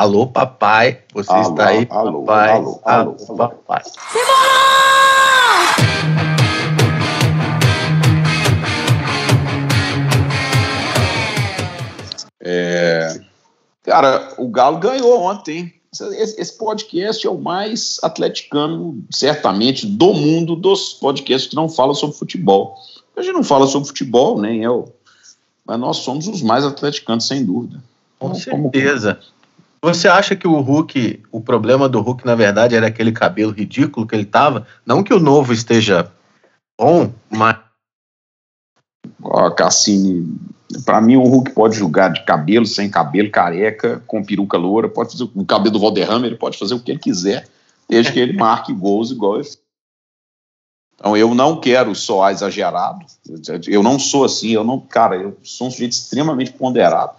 Alô, papai, você Alô, está aí, alô, papai. alô, alô, alô. papai. É, Cara, o Galo ganhou ontem. Esse, esse podcast é o mais atleticano, certamente, do mundo dos podcasts que não falam sobre futebol. A gente não fala sobre futebol, nem eu. Mas nós somos os mais atleticanos, sem dúvida. Com Como- certeza. Você acha que o Hulk, o problema do Hulk, na verdade, era aquele cabelo ridículo que ele tava? Não que o novo esteja bom, mas Ó, Cassini, pra mim o Hulk pode jogar de cabelo, sem cabelo, careca, com peruca loura, pode fazer o cabelo do Valderrama, ele pode fazer o que ele quiser, desde que ele marque gols igual ele. Então eu não quero soar exagerado, eu não sou assim, eu não, cara, eu sou um sujeito extremamente ponderado.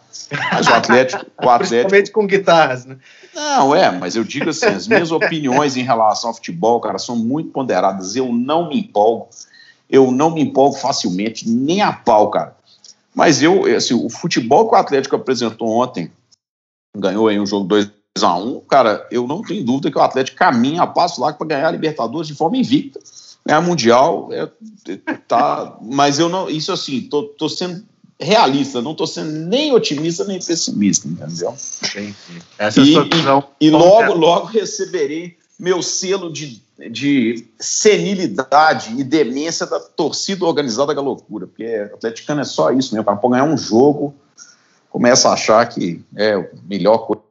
Mas o Atlético, o Atlético principalmente com guitarras, né? não, é, mas eu digo assim, as minhas opiniões em relação ao futebol, cara, são muito ponderadas. Eu não me empolgo, eu não me empolgo facilmente, nem a pau, cara. Mas eu, assim, o futebol que o Atlético apresentou ontem, ganhou aí um jogo 2x1, cara, eu não tenho dúvida que o Atlético caminha a passo lá para ganhar a Libertadores de forma invicta. Ganhar Mundial, é, tá, mas eu não, isso assim, tô, tô sendo realista, não tô sendo nem otimista nem pessimista, entendeu? Essa é a E- sua visão. E Como logo, é? logo receberei meu selo de, de senilidade e demência da torcida organizada da loucura, porque atleticano é só isso mesmo, para ganhar um jogo, começa a achar que é o melhor coisa.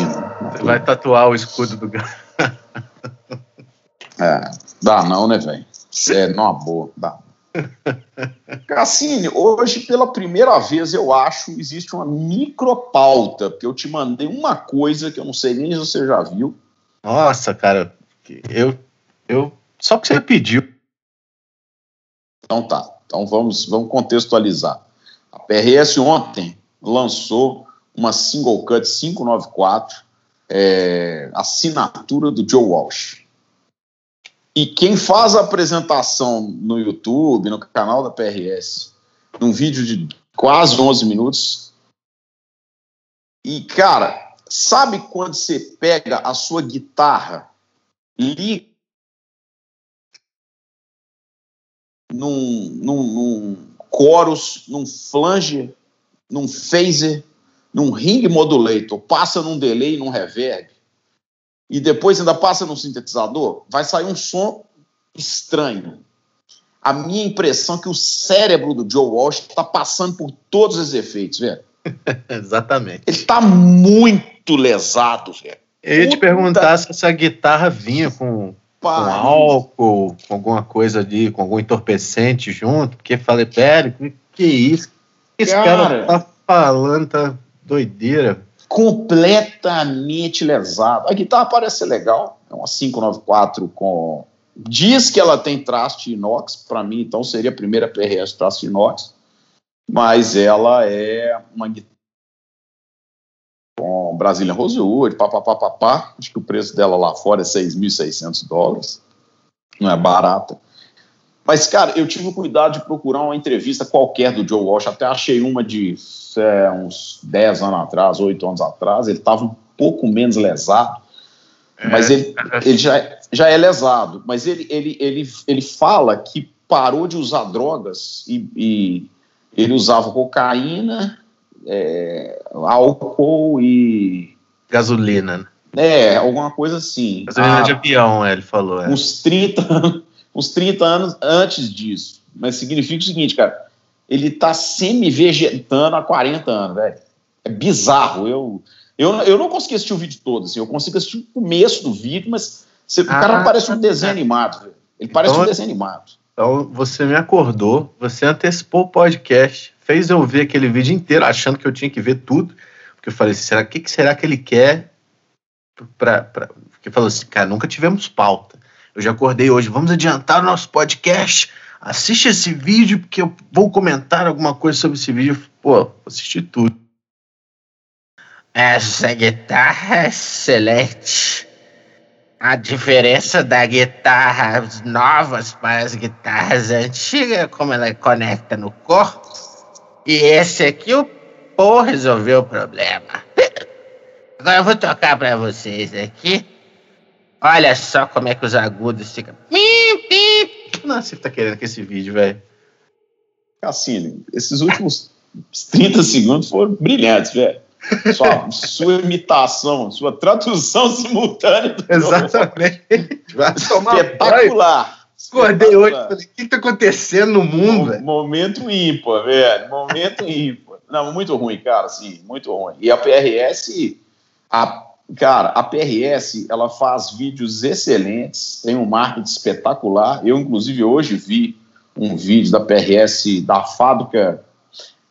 Você vai tatuar o escudo do Galo. É, dá não, né, velho? É, não, boa, dá. Cassini, hoje, pela primeira vez, eu acho, existe uma micropauta, porque eu te mandei uma coisa que eu não sei nem se você já viu. Nossa, cara, eu, eu só que você pediu. Então tá, então vamos, vamos contextualizar. A PRS ontem lançou uma single cut 594, é, assinatura do Joe Walsh. E quem faz a apresentação no YouTube, no canal da PRS, num vídeo de quase 11 minutos. E, cara, sabe quando você pega a sua guitarra, liga num, num, num chorus, num flange, num phaser, num ring modulator, passa num delay, num reverb, e depois ainda passa num sintetizador, vai sair um som estranho. A minha impressão é que o cérebro do Joe Walsh está passando por todos os efeitos, velho. Exatamente. Ele está muito lesado, velho. Eu ia te perguntar se essa guitarra vinha com, com álcool, com alguma coisa ali, com algum entorpecente junto, porque falei, pera, que, que isso? Esse cara, Cara. tá falando, tá doideira. completamente lesado. A guitarra parece legal, é uma 594 com. Diz que ela tem traste inox, para mim, então seria a primeira PRS traste inox, mas ela é uma guitarra com Brazilian Rosewood, papapá, papá. Acho que o preço dela lá fora é 6.600 dólares, não é barata. Mas, cara, eu tive o cuidado de procurar uma entrevista qualquer do Joe Walsh. Até achei uma de é, uns 10 anos atrás, 8 anos atrás. Ele estava um pouco menos lesado. Mas ele, ele já, já é lesado. Mas ele, ele, ele, ele fala que parou de usar drogas e, e ele usava cocaína, é, álcool e. Gasolina, né? É, alguma coisa assim. Gasolina Ah, de avião, é, ele falou. É. uns 30 anos, uns 30 anos antes disso. Mas significa o seguinte, cara, ele tá semi-vegetando há 40 anos, velho. É bizarro. Eu, eu, eu não consegui assistir o vídeo todo, assim, eu consigo assistir o começo do vídeo, mas você, o cara Ah, parece um desenho animado, velho. Ele parece Então- um desenho animado. Então você me acordou, você antecipou o podcast, fez eu ver aquele vídeo inteiro, achando que eu tinha que ver tudo. Porque eu falei, será o que, que será que ele quer? Pra, pra... Porque falou assim, cara, nunca tivemos pauta. Eu já acordei hoje, vamos adiantar o nosso podcast. Assiste esse vídeo, porque eu vou comentar alguma coisa sobre esse vídeo. Pô, vou assistir tudo. Essa guitarra é excelente. a diferença da guitarra novas para as guitarras antigas, como ela conecta no corpo. E esse aqui, o Paul resolveu o problema. Agora eu vou tocar para vocês aqui. Olha só como é que os agudos ficam. Nossa, você tá querendo que esse vídeo, velho. Cassino, esses últimos 30 segundos foram brilhantes, velho. Sua, sua imitação, sua tradução simultânea. Exatamente. Espetacular. Acordei hoje falei, o que está acontecendo no mundo? velho? momento ímpar, velho. Momento ímpar. Não, muito ruim, cara, sim, muito ruim. E a PRS, a, cara, a PRS, ela faz vídeos excelentes, tem um marketing espetacular. Eu, inclusive, hoje vi um vídeo da PRS da fábrica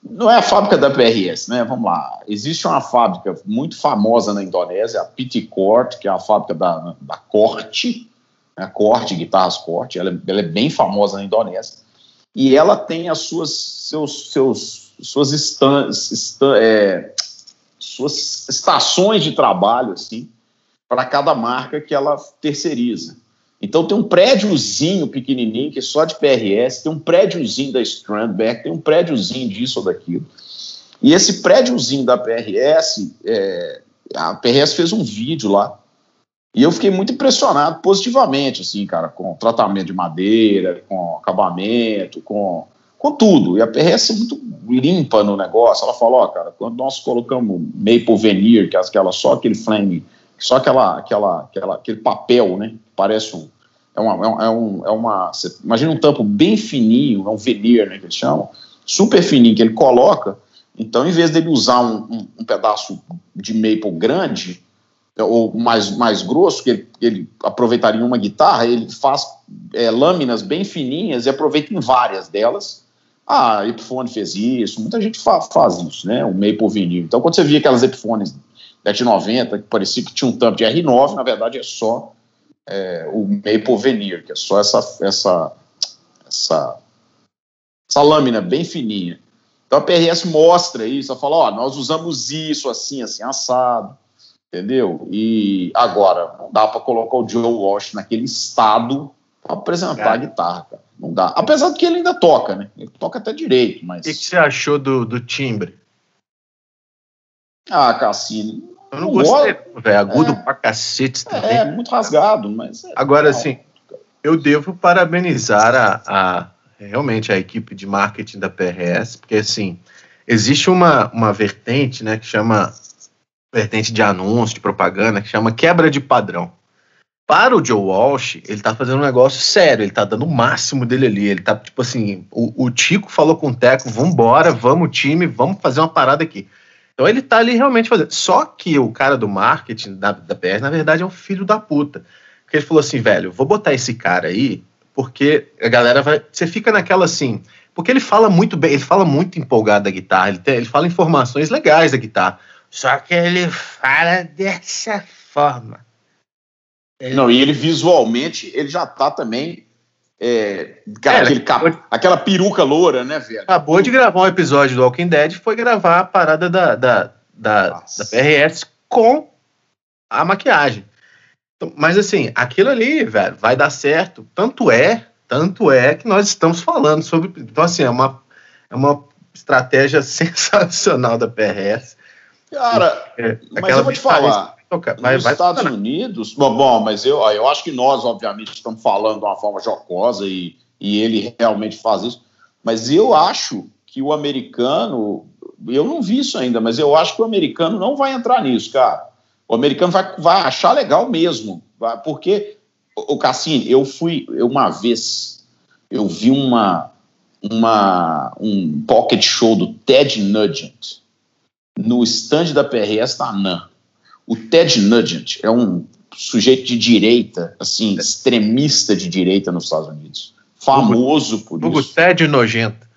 não é a fábrica da PRS, né? Vamos lá. Existe uma fábrica muito famosa na Indonésia, a Pitchcorp, que é a fábrica da, da Corte, né? Corte, guitarras Corte. Ela, ela, é bem famosa na Indonésia. E ela tem as suas, seus, seus, suas, estan, estan, é, suas estações de trabalho, assim, para cada marca que ela terceiriza. Então tem um prédiozinho pequenininho, que é só de PRS, tem um prédiozinho da Strandberg, tem um prédiozinho disso ou daquilo. E esse prédiozinho da PRS, é, a PRS fez um vídeo lá, e eu fiquei muito impressionado positivamente, assim, cara, com o tratamento de madeira, com acabamento, com, com tudo. E a PRS é muito limpa no negócio. Ela falou, ó, cara, quando nós colocamos maple veneer, que é aquela, só aquele flame, só aquela, aquela, aquela, aquele papel, né, parece um, é uma, é, um, é uma imagina um tampo bem fininho, é um veneer, né, que eles chamam, super fininho, que ele coloca, então em vez dele usar um, um, um pedaço de maple grande, ou mais, mais grosso, que ele, ele aproveitaria uma guitarra, ele faz é, lâminas bem fininhas e aproveita em várias delas. Ah, a Epiphone fez isso, muita gente fa faz isso, né? O Maple vinil. Então, quando você via aquelas Epiphones 790, que parecia que tinha um tampo de R9, na verdade é só é, o maple veneer, que é só essa, essa, essa, essa lâmina bem fininha. Então a PRS mostra isso, ela fala, ó, nós usamos isso assim, assim, assado, entendeu? E agora, não dá para colocar o Joe Walsh naquele estado para apresentar a guitarra, cara. Não dá. Apesar de que ele ainda toca, né? Ele toca até direito, mas... O que, que você achou do, do timbre? Ah, Cassini, eu não gostei, velho. Agudo é, pra cacete também. É, muito rasgado, mas. É Agora, assim, eu devo parabenizar a, a, realmente a equipe de marketing da PRS, porque, assim, existe uma, uma vertente, né, que chama. Vertente de anúncio, de propaganda, que chama quebra de padrão. Para o Joe Walsh, ele tá fazendo um negócio sério, ele tá dando o máximo dele ali. Ele tá, tipo assim, o, Tico falou com o Teco, vambora, vamos time, vamos fazer uma parada aqui. Então ele tá ali realmente fazendo. Só que o cara do marketing da, da PR, na verdade, é um filho da puta. Porque ele falou assim, velho, vou botar esse cara aí, porque a galera vai. Você fica naquela assim. Porque ele fala muito bem, ele fala muito empolgado da guitarra, ele, tem, ele fala informações legais da guitarra. Só que ele fala dessa forma. Ele... Não, e ele visualmente, ele já tá também é, cara, é, aquele cap, aquela peruca loura, né, velho? Acabou de gravar um episódio do Walking Dead, foi gravar a parada da, da, da, da PRS com a maquiagem. Então, mas assim, aquilo ali, velho, vai dar certo. Tanto é, tanto é que nós estamos falando sobre. Então, assim, é uma, é uma estratégia sensacional da PRS. Cara, é, mas eu vou te falar. Vai, Nos vai Estados Unidos, bom, bom, mas eu, eu acho que nós, obviamente, estamos falando de uma forma jocosa e, e ele realmente faz isso, mas eu acho que o americano, eu não vi isso ainda, mas eu acho que o americano não vai entrar nisso, cara. O americano vai, vai achar legal mesmo, vai, porque, o Cassini, eu fui, eu, uma vez, eu vi uma, uma, um pocket show do Ted Nugent no stand da PRS da. O Ted Nugent é um sujeito de direita, assim, extremista de direita nos Estados Unidos. Famoso por Hugo isso. O Ted nojento.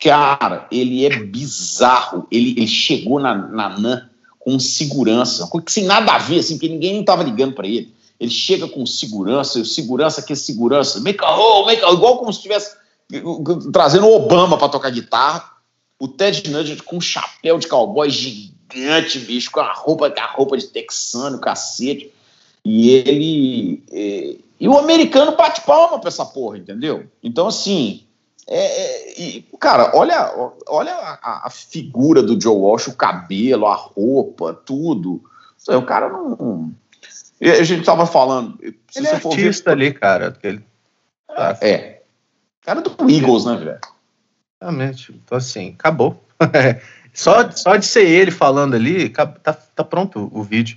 Cara, ele é bizarro. Ele, ele chegou na, na NAN com segurança, sem nada a ver, assim, que ninguém estava ligando para ele. Ele chega com segurança, e o segurança que é segurança, make a hole, make a hole, igual como se estivesse trazendo o Obama para tocar guitarra. O Ted Nugent com um chapéu de cowboy gigante gigante, bicho, com a roupa, com a roupa de texano, cacete. E ele. E, e o americano bate palma pra essa porra, entendeu? Então, assim. É, é, e, cara, olha, olha a, a, figura do Joe Walsh, o cabelo, a roupa, tudo. O cara não. A gente tava falando. ele é artista ver, ali, cara. Ele, tá. É. Cara do Eagles, né, velho? Exatamente. Então, assim, acabou. só, só de ser ele falando ali, tá, tá pronto o vídeo.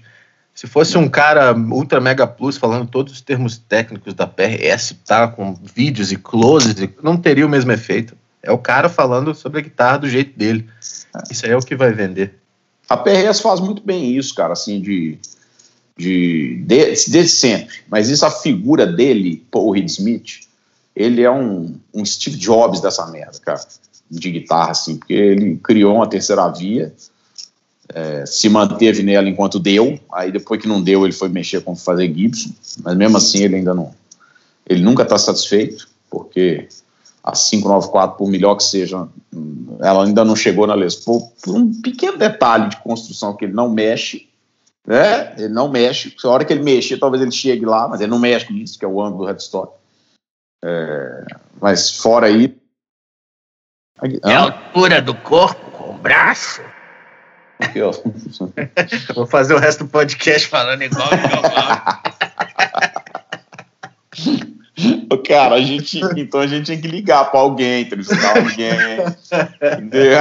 Se fosse um cara ultra mega plus falando todos os termos técnicos da PRS, tá com vídeos e closes, não teria o mesmo efeito. É o cara falando sobre a guitarra do jeito dele. Isso aí é o que vai vender. A PRS faz muito bem isso, cara, assim, de. de, de desde sempre. Mas isso, a figura dele, Paul Reed Smith, ele é um, um Steve Jobs dessa merda, cara, de guitarra, assim, porque ele criou uma terceira via é, se manteve nela enquanto deu, aí depois que não deu ele foi mexer com fazer Gibson, mas mesmo assim ele ainda não, ele nunca está satisfeito, porque a 594, por melhor que seja, ela ainda não chegou na Les Paul, por um pequeno detalhe de construção que ele não mexe, né? Ele não mexe. A hora que ele mexer, talvez ele chegue lá, mas ele não mexe nisso, que é o ângulo do headstock. É, mas fora aí. É a altura do corpo com o braço. Aqui, ó. Vou fazer o resto do podcast falando igual o Cara, a gente, então a gente tinha que ligar para alguém, entrevistar alguém. entendeu?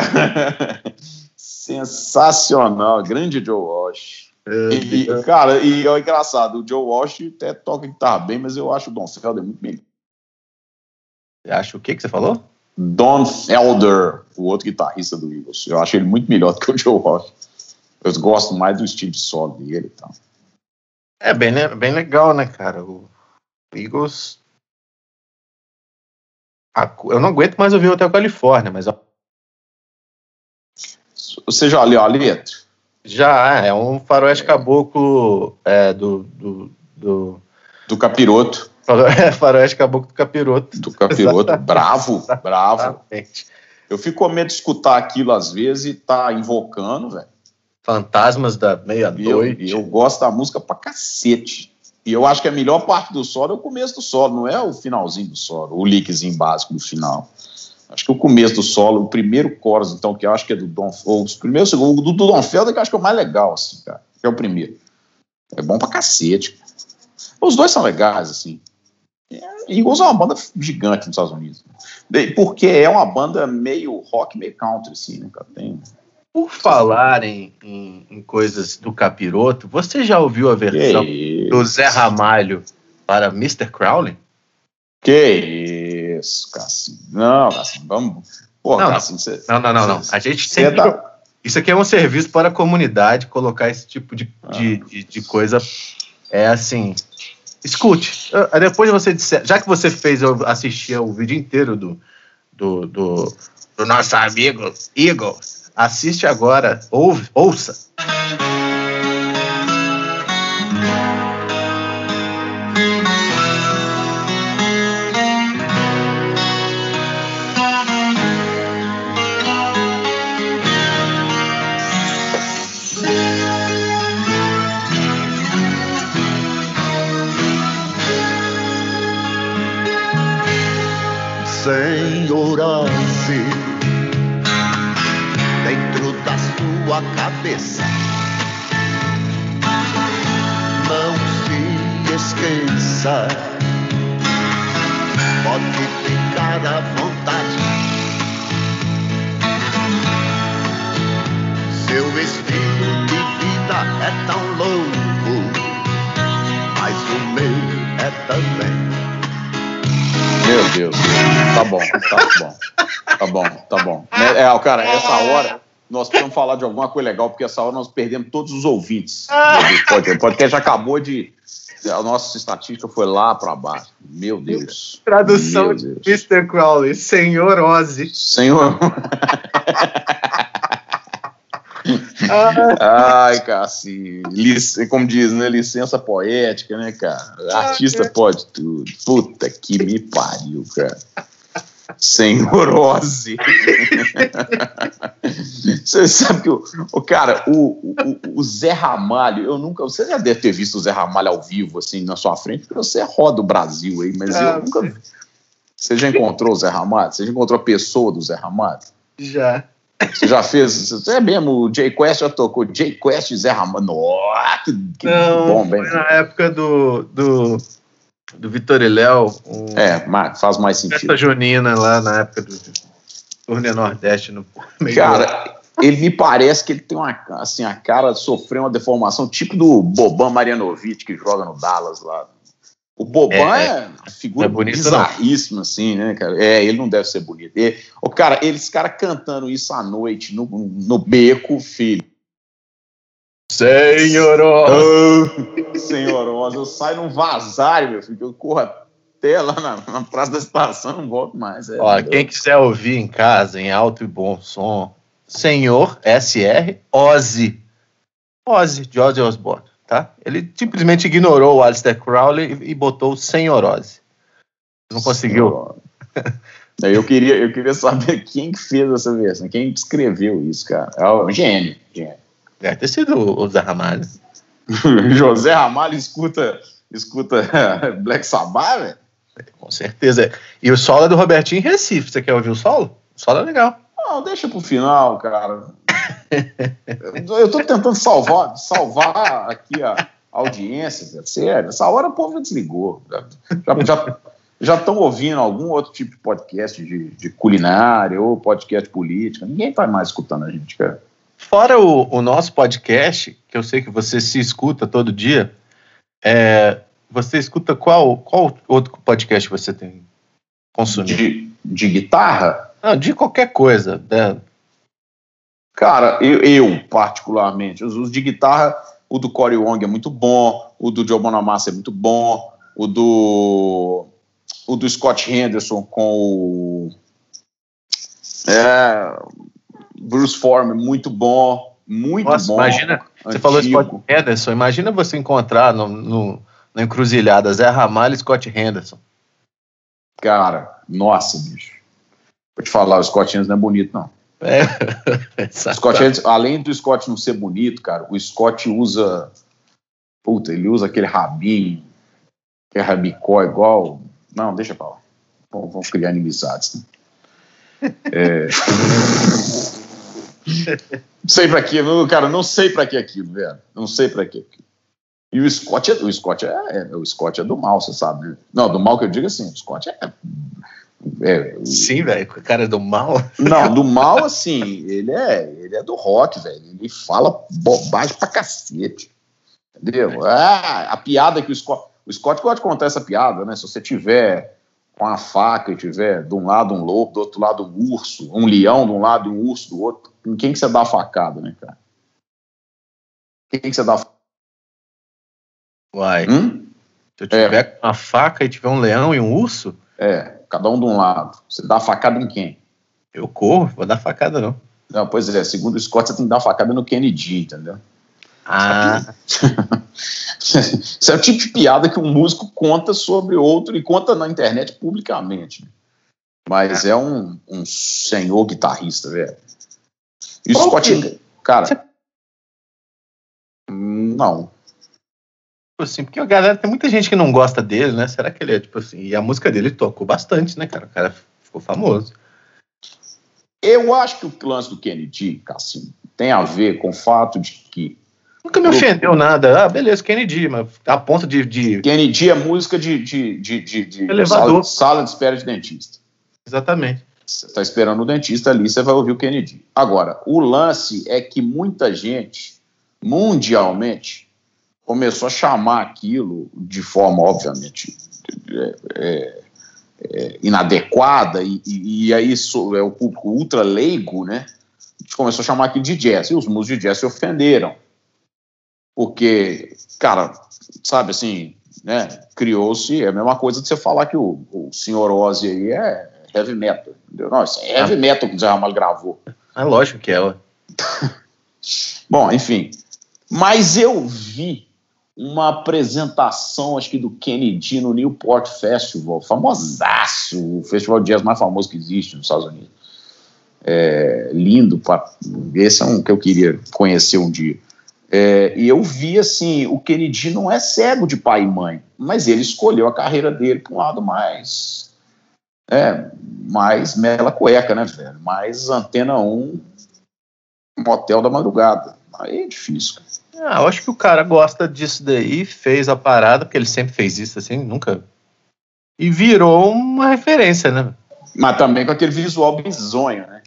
Sensacional, grande Joe Walsh. E, cara, e é engraçado, o Joe Walsh até toca guitarra bem, mas eu acho o Don Felder muito melhor. Você acha o que que você falou? Don Felder, o outro guitarrista do Eagles. Eu acho ele muito melhor do que o Joe Walsh. Eu gosto mais do estilo de solo dele e tal. É bem, bem legal, né, cara? O Eagles. Eu não aguento mais ouvir o Hotel Califórnia, mas. Você já leu a letra? Já, é um faroeste caboclo é, do, do, do. Do capiroto. Faroeste Caboclo do Capiroto. Do Capiroto, Exatamente. bravo, bravo. Exatamente. Eu fico com medo de escutar aquilo às vezes e tá invocando, velho. Fantasmas da meia-noite. Eu, eu gosto da música pra cacete. E eu acho que a melhor parte do solo é o começo do solo, não é o finalzinho do solo, o lickzinho básico do final. Acho que o começo do solo, o primeiro chorus, então, que eu acho que é do Don, ou os primeiros, o do, do Don Felder, que eu acho que é o mais legal, assim, cara, que é o primeiro. É bom pra cacete. Os dois são legais, assim. Eagles é uma banda gigante nos Estados Unidos. Porque é uma banda meio rock, meio country, assim, né, cara? Tem... Por falar em, em, em, coisas do capiroto, você já ouviu a versão do Zé Ramalho para Mr. Crowley? Que isso, Cassim. Não, Cassim, vamos. Pô, não, Cassim, você, não, não, não, não. A gente sempre. Tá... Isso aqui é um serviço para a comunidade, colocar esse tipo de, ah. de, de, de coisa. É assim, escute. Depois você disser, já que você fez eu assistir o vídeo inteiro do, do, do, do nosso amigo Eagle, assiste agora, ouve, ouça. Sua cabeça. Não se esqueça, pode ficar à vontade. Seu estilo de vida é tão louco, mas o meu é também. Meu Deus, tá bom, tá bom, tá bom, tá bom. É, cara, essa hora nós precisamos falar de alguma coisa legal, porque essa hora nós perdemos todos os ouvintes. O podcast já acabou de. A nossa estatística foi lá para baixo. Meu Deus. Tradução Meu Deus. de Mr. Crowley, Senhor Ozzy. Senhor. Ai, cara, assim, como diz, né? Licença poética, né, cara? Artista pode tudo. Puta que me pariu, cara. Senhorose. Você sabe que o, o cara, o, o, o, Zé Ramalho, eu nunca. Você já deve ter visto o Zé Ramalho ao vivo, assim, na sua frente, porque você roda o Brasil aí, mas ah, eu nunca vi. Você já encontrou o Zé Ramalho? Você já encontrou a pessoa do Zé Ramalho? Já. Você já fez? Você é mesmo, o Jay Quest já tocou Jay Quest e Zé Ramalho. Nossa, que, que Não, bom, bem. na época do, do, do Vitor e Léo. Um, é, faz mais sentido. Festa junina lá na época do Turnê Nordeste. No meio Cara, ele me parece que ele tem uma, assim, a cara de sofrer uma deformação, tipo do Boban Marianovic, que joga no Dallas lá. O Boban é, é uma figura é bonito, bizarríssima, assim, né, cara? É, ele não deve ser bonito. O cara, eles cara cantando isso à noite no, no beco, filho. Senhorosa! Oh, senhorosa, eu saio num vazário, meu filho, eu corro até lá na, na praça da estação, não volto mais. É, Ó, quem quiser ouvir em casa, em alto e bom som, Senhor SR Ozzy. Ozzy, de Ozzy Osbourne, tá? Ele simplesmente ignorou o Alistair Crowley e, botou o Senhor Ozzy. Não conseguiu. Eu queria, eu queria saber quem que fez essa versão, quem escreveu isso, cara. É o gênio, gênio. Deve ter sido o Zé Ramalho. José Ramalho escuta, escuta Black Sabbath, velho? Com certeza. E o solo é do Robertinho em Recife. Você quer ouvir o solo? O solo é legal. Não, deixa pro final, cara. eu tô tentando salvar, salvar aqui a audiência, sério. Essa hora o povo desligou. Já estão ouvindo algum outro tipo de podcast de, de, culinária ou podcast política. Ninguém tá mais escutando a gente, cara. Fora o, o nosso podcast, que eu sei que você se escuta todo dia, é, você escuta qual, qual outro podcast você tem consumido? De, de guitarra? Não, de qualquer coisa. Né? Cara, eu, eu, particularmente, os de guitarra, o do Corey Wong é muito bom, o do Joe Bonamassa é muito bom, o do o do Scott Henderson com o é, Bruce Forman, muito bom, muito Nossa, bom. Imagina, antigo. você falou Scott Henderson, imagina você encontrar no, no, na encruzilhada Zé Ramalho e Scott Henderson. Cara, nossa, bicho. Vou te falar, o Scott Henderson não é bonito, não. É, Scott Henderson, além do Scott não ser bonito, cara, o Scott usa. Puta, ele usa aquele rabinho, que é rabicó igual. Não, deixa pra lá. Vamos criar inimizades. Né? É... não sei pra quê, cara, não sei pra que aquilo, velho. Não sei pra que aquilo. E o Scott, é, o Scott é, é, o Scott é do mal, você sabe. Né? Não, do mal que eu digo assim, o Scott é. é Sim, velho, o cara é do mal. Não, do mal, assim, ele é, ele é do rock, velho. Ele fala bobagem pra cacete. Entendeu? Ah, a piada que o Scott. O Scott pode contar essa piada, né? Se você tiver com a faca e tiver de um lado um lobo, do outro lado um urso, um leão de um lado e um urso do outro, em quem que você dá a facada, né, cara? Quem que você dá a facada? Uai. Hum? Se eu tiver é. uma faca e tiver um leão e um urso? É, cada um de um lado. Você dá a facada em quem? Eu corro, vou dar facada não. Não, pois é, segundo o Scott, você tem que dar facada no Kennedy, entendeu? Ah. Isso é o tipo de piada que um músico conta sobre outro e conta na internet publicamente. Mas é, é um, um senhor guitarrista, velho. E o Scott, cara. Você... Não tipo assim, porque a galera tem muita gente que não gosta dele, né? Será que ele é, tipo assim, e a música dele tocou bastante, né, cara? O cara ficou famoso. Eu acho que o lance do Kennedy, Cassim, tem a ver com o fato de que. Nunca me ofendeu nada. Ah, beleza, Kennedy, mas a ponto de. de... Kennedy é música de, de, de, de, de Elevador. Sala, sala de espera de dentista. Exatamente. Você está esperando o dentista ali, você vai ouvir o Kennedy. Agora, o lance é que muita gente, mundialmente, começou a chamar aquilo de forma, obviamente, é, é, é, inadequada, e, e, e aí é o público ultra leigo, né? Começou a chamar aquilo de jazz, e os músicos de jazz se ofenderam. Porque, cara, sabe assim, né? Criou-se, é a mesma coisa de você falar que o, o senhor Ozzy aí é heavy metal. Entendeu? Não, isso é heavy ah. metal que o Zé Ramalho gravou. É lógico que é. Bom, enfim. Mas eu vi uma apresentação, acho que do Kennedy no Newport Festival, famosaço, o festival de jazz mais famoso que existe nos Estados Unidos. É, lindo, esse é um que eu queria conhecer um dia. É, e eu vi assim, o Kennedy não é cego de pai e mãe, mas ele escolheu a carreira dele para um lado mais é, mais mela cueca, né, velho? Mais antena 1, motel da madrugada. Aí é difícil. Ah, eu acho que o cara gosta disso daí, fez a parada, porque ele sempre fez isso assim, nunca. E virou uma referência, né? Mas também com aquele visual bizonho, né?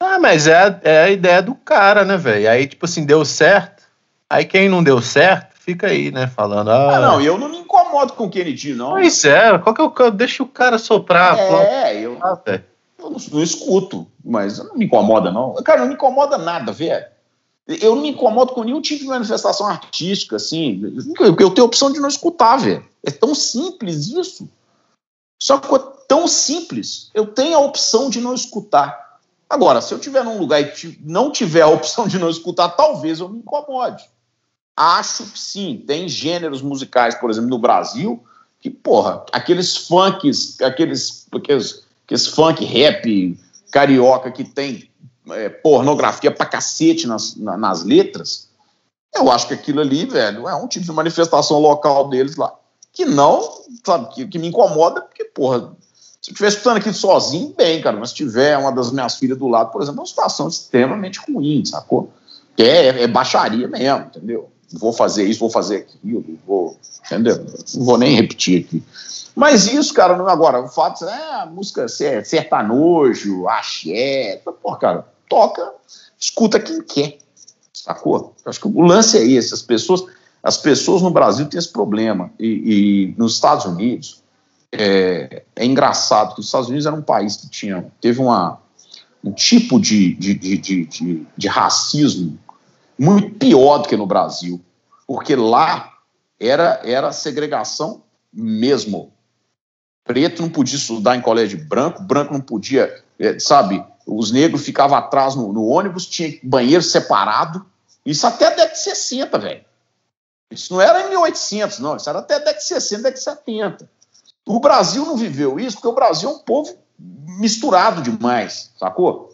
Ah, mas é, é a ideia do cara, né, velho? Aí, tipo assim, deu certo. Aí quem não deu certo, fica aí, né, falando. Ah, ah não, eu não me incomodo com o Kennedy, não. Pois é, qual que é o. Deixa o cara soprar. É, eu, ah, eu não, não, escuto, mas não me incomoda, não. Cara, não me incomoda nada, velho. Eu não me incomodo com nenhum tipo de manifestação artística, assim. Eu tenho a opção de não escutar, velho. É tão simples isso. Só que é tão simples. Eu tenho a opção de não escutar. Agora, se eu estiver num lugar e não tiver a opção de não escutar, talvez eu me incomode. Acho que sim. Tem gêneros musicais, por exemplo, no Brasil, que, porra, aqueles funks, aqueles, aqueles, aqueles funk rap carioca que tem é, pornografia pra cacete nas, nas letras, eu acho que aquilo ali, velho, é um tipo de manifestação local deles lá, que não, sabe, que, que me incomoda, porque, porra, se eu estiver escutando aquilo sozinho, bem, cara, mas se tiver uma das minhas filhas do lado, por exemplo, é uma situação extremamente ruim, sacou? É, é baixaria mesmo, entendeu? Vou fazer isso, vou fazer aquilo, vou, entendeu? Não vou nem repetir aqui. Mas isso, cara, não, agora, o fato é a música ser sertanojo, axé, pô, cara, toca, escuta quem quer, sacou? Acho que o lance é esse, as pessoas, as pessoas no Brasil têm esse problema, e, e nos Estados Unidos, é, é, engraçado que os Estados Unidos era um país que tinha, teve uma, um tipo de, de, de, de, de racismo muito pior do que no Brasil, porque lá era, era segregação mesmo. Preto não podia estudar em colégio branco, branco não podia, é, sabe, os negros ficavam atrás no, no, ônibus, tinha banheiro separado. Isso até a década de 60, velho. Isso não era em 1800, não. Isso era até a década de 60, década de 70. O Brasil não viveu isso porque o Brasil é um povo misturado demais, sacou?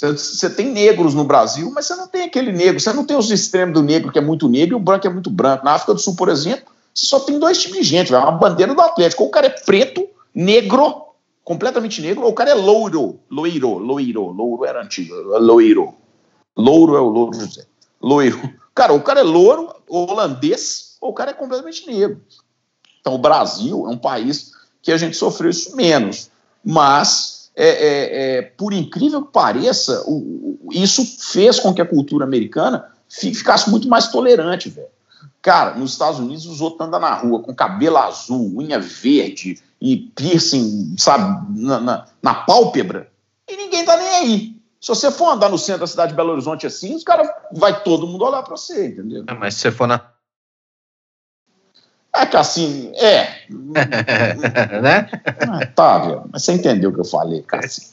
Você tem negros no Brasil, mas você não tem aquele negro. Você não tem os extremos do negro que é muito negro e o branco é muito branco. Na África do Sul, por exemplo, você só tem dois tipos de gente. É uma bandeira do Atlético. Ou o cara é preto, negro, completamente negro, ou o cara é loiro, loiro, loiro, louro era antigo, loiro. Louro é o louro José. Loiro. Cara, o cara é louro, holandês, ou o cara é completamente negro. Então, o Brasil é um país que a gente sofreu isso menos. Mas, é, é, é, por incrível que pareça, o, o, isso fez com que a cultura americana ficasse muito mais tolerante, velho. Cara, nos Estados Unidos os outros andam na rua com cabelo azul, unha verde, e piercing, sabe, na, na, na pálpebra, e ninguém tá nem aí. Se você for andar no centro da cidade de Belo Horizonte assim, os caras vai todo mundo olhar para você, entendeu? É, mas se você for na é que assim, é. né? Ah, tá, viu? Mas você entendeu o que eu falei, Cassim.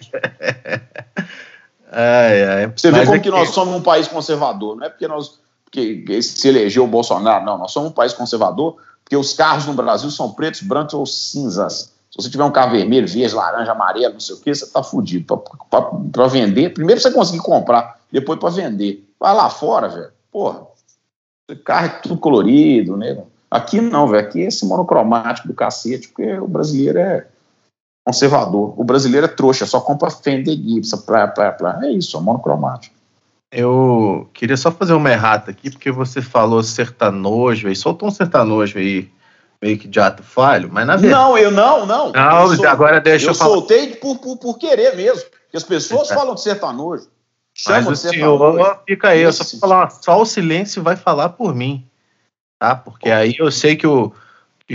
Ai, ai. Você vê como é que, que nós somos um país conservador, não é porque nós porque se elegeu o Bolsonaro, não, nós somos um país conservador, porque os carros no Brasil são pretos, brancos ou cinzas. Se você tiver um carro vermelho, verde, laranja, amarelo, não sei o que, você está fudido. Para vender, primeiro você conseguir comprar, depois para vender. Vai lá fora, velho. Porra, carro é tudo colorido, né? Aqui não, velho. Aqui é esse monocromático do cacete, porque o brasileiro é conservador. O brasileiro é trouxa, só compra Fender Gibson, plá, plá, plá. É isso, é monocromático. Eu queria só fazer uma errata aqui, porque você falou sertanojo aí, soltou um sertanojo aí, meio que de ato falho, mas na verdade. Não, eu não, não. Não, eu agora deixa eu, eu falar. Eu soltei por, por, por, querer mesmo, porque as pessoas é. falam de sertanojo. Mas o senhor fica aí, eu só, falar, só o silêncio vai falar por mim, tá? Porque aí eu sei que, o,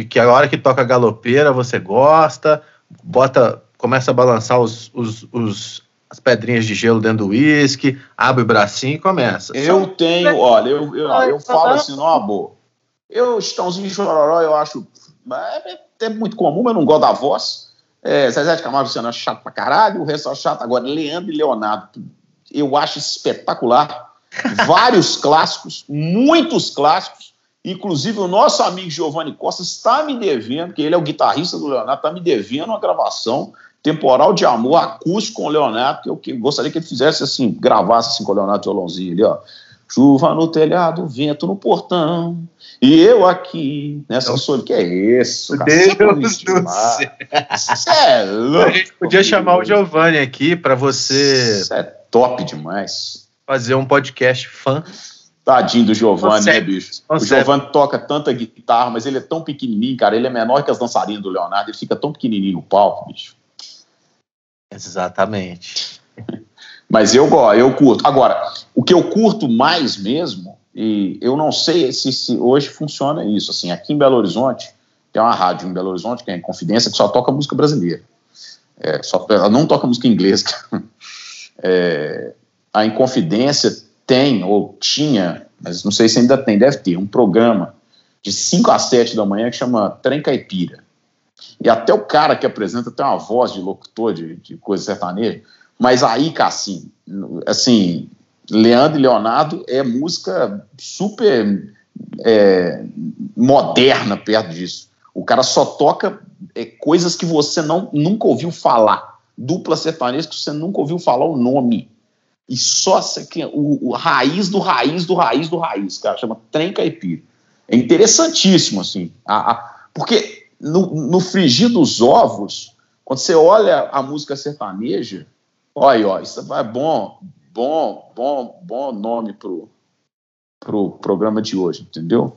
que, a hora que toca galopeira você gosta, bota, começa a balançar os, os, os as pedrinhas de gelo dentro do uísque, abre o bracinho e começa. Eu Só... tenho, olha, eu, eu, eu falo assim, não, boa. Eu, Estãozinho de Chororó, eu acho é, é, muito comum, mas eu não gosto da voz. É, Zezé de Camargo Luciano é chato pra caralho, o resto é chato. Agora, Leandro e Leonardo, eu acho espetacular. Vários clássicos, muitos clássicos, Inclusive, o nosso amigo Giovanni Costa está me devendo, que ele é o guitarrista do Leonardo, está me devendo uma gravação temporal de amor acústico com o Leonardo, que eu, que gostaria que ele fizesse assim, gravasse assim com o Leonardo violãozinho ali, ó. Chuva no telhado, vento no portão, e eu aqui, nessa solidão. Que é isso, cara? Deus do céu. Isso é louco. A gente podia chamar o Giovanni aqui para você Isso é top demais. fazer um podcast fã. Tadinho do Giovanni, né, Consegue, bicho? O. Giovanni toca tanta guitarra, mas ele é tão pequenininho, cara. Ele é menor que as dançarinas do Leonardo. Ele fica tão pequenininho no palco, bicho. Exatamente. Mas eu gosto, eu curto. Agora, o que eu curto mais mesmo, e eu não sei se, se hoje funciona isso, assim, aqui em Belo Horizonte, tem uma rádio em Belo Horizonte, que é em Confidência, que só toca música brasileira. É, só, ela não toca música inglesa. É, a Inconfidência tem, ou tinha, mas não sei se ainda tem, deve ter, um programa de 5 a 7 da manhã que chama Trem Caipira. E até o cara que apresenta tem uma voz de locutor de, de coisa sertaneja. Mas aí, Cassim, assim, Leandro e Leonardo é música super é, moderna perto disso. O cara só toca é, coisas que você não, nunca ouviu falar. Dupla sertaneja que você nunca ouviu falar o nome. E só o, o raiz do raiz do raiz do raiz, cara, chama Trem Caipira. É interessantíssimo, assim. a- a- porque no, no frigir dos ovos, quando você olha a música sertaneja, olha ó, isso é bom, bom, bom, bom nome pro, pro programa de hoje, entendeu?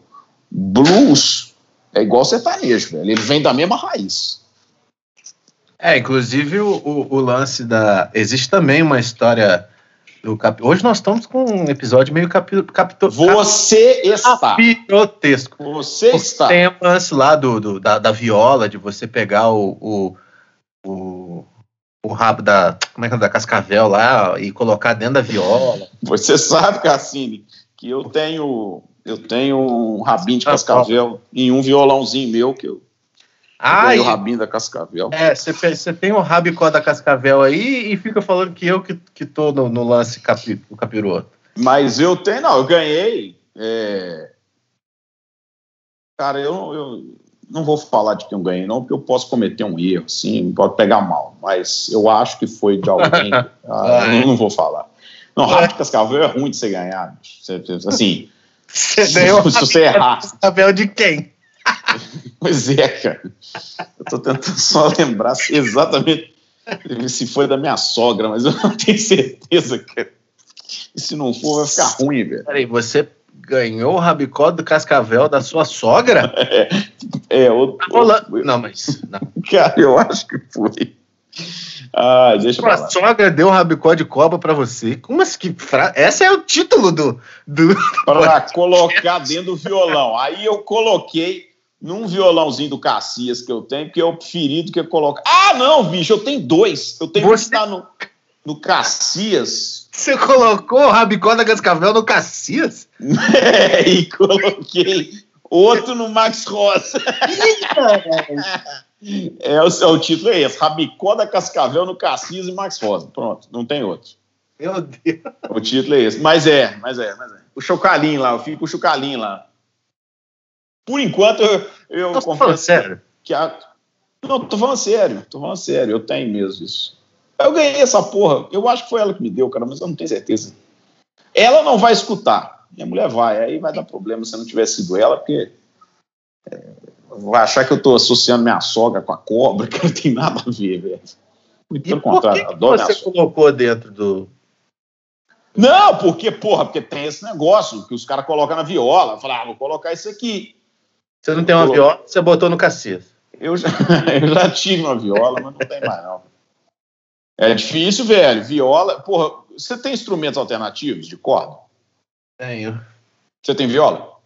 Blues é igual sertanejo, velho. Ele vem da mesma raiz. É, inclusive o, o, o lance da. Existe também uma história do cap... Hoje nós estamos com um episódio meio capi... capito... Você está. capirotesco. Você está. Tem o lance lá do, do- da, da viola, de você pegar o, o, o, o rabo da. Como é que é? Da cascavel lá e colocar dentro da viola. Você sabe, Cassini, que eu tenho. Eu tenho um rabinho de Ah, cascavel em um violãozinho meu que eu Ah, o rabinho da cascavel. é, você tem o rabicó da cascavel aí e fica falando que eu que, que tô no, no lance capi, do capiroto. Mas eu tenho, não, eu ganhei. é, Cara, eu, eu não vou falar de quem eu ganhei, não, porque eu posso cometer um erro, sim, pode pegar mal. Mas eu acho que foi de alguém. ah, eu não vou falar. Não, rabo de cascavel é ruim de você ganhar. Você- Assim, Você se, ganhou o se você errar. cascavel de quem? Pois é, cara. Eu tô tentando só lembrar exatamente se foi da minha sogra, mas eu não tenho certeza, cara. E se não for, vai ficar ruim, velho. Peraí, você ganhou o rabicó do cascavel da sua sogra? É, o, Tá rolando. Não, mas. Não. cara, eu acho que foi. Ah, deixa. Sua sogra deu o rabicó de cobra pra você. Como assim? Que fra... Esse é o título do. do... Pra colocar dentro do violão. Aí eu coloquei num violãozinho do Cacias que eu tenho, porque eu preferi do que colocar. Ah, não, bicho, eu tenho dois. Eu tenho um que Você- está no, no Cacias. Você colocou o rabicó da cascavel no Cacias? É, e coloquei outro no Max Rosa. É, o, é, o título é esse: Rabicó da Cascavel no Cacias e Max Rosa. Pronto, não tem outro. Meu Deus. O título é esse. Mas é, mas é, mas é. O Chocalinho lá, eu fico com o Chocalinho lá. Por enquanto, eu, eu Tô falando confesso sério. que a. Não, tô falando sério, tô falando sério, eu tenho mesmo isso. Eu ganhei essa porra, eu acho que foi ela que me deu, cara, mas eu não tenho certeza. Ela não vai escutar, minha mulher vai, aí vai dar problema se não tivesse sido ela, porque é, vai achar que eu tô associando minha sogra com a cobra, que não tem nada a ver, velho. Muito pelo por contrário, que, que adoro você colocou dentro do. Não, porque, porra, porque tem esse negócio que os caras colocam na viola. Falar, ah, vou colocar isso aqui. Você não tem uma Colocou. viola, você botou no Cacias. Eu já, eu já tive uma viola, mas não tem mais, não. É difícil, velho. Viola. Porra, você tem instrumentos alternativos de corda? Tenho. Você tem viola?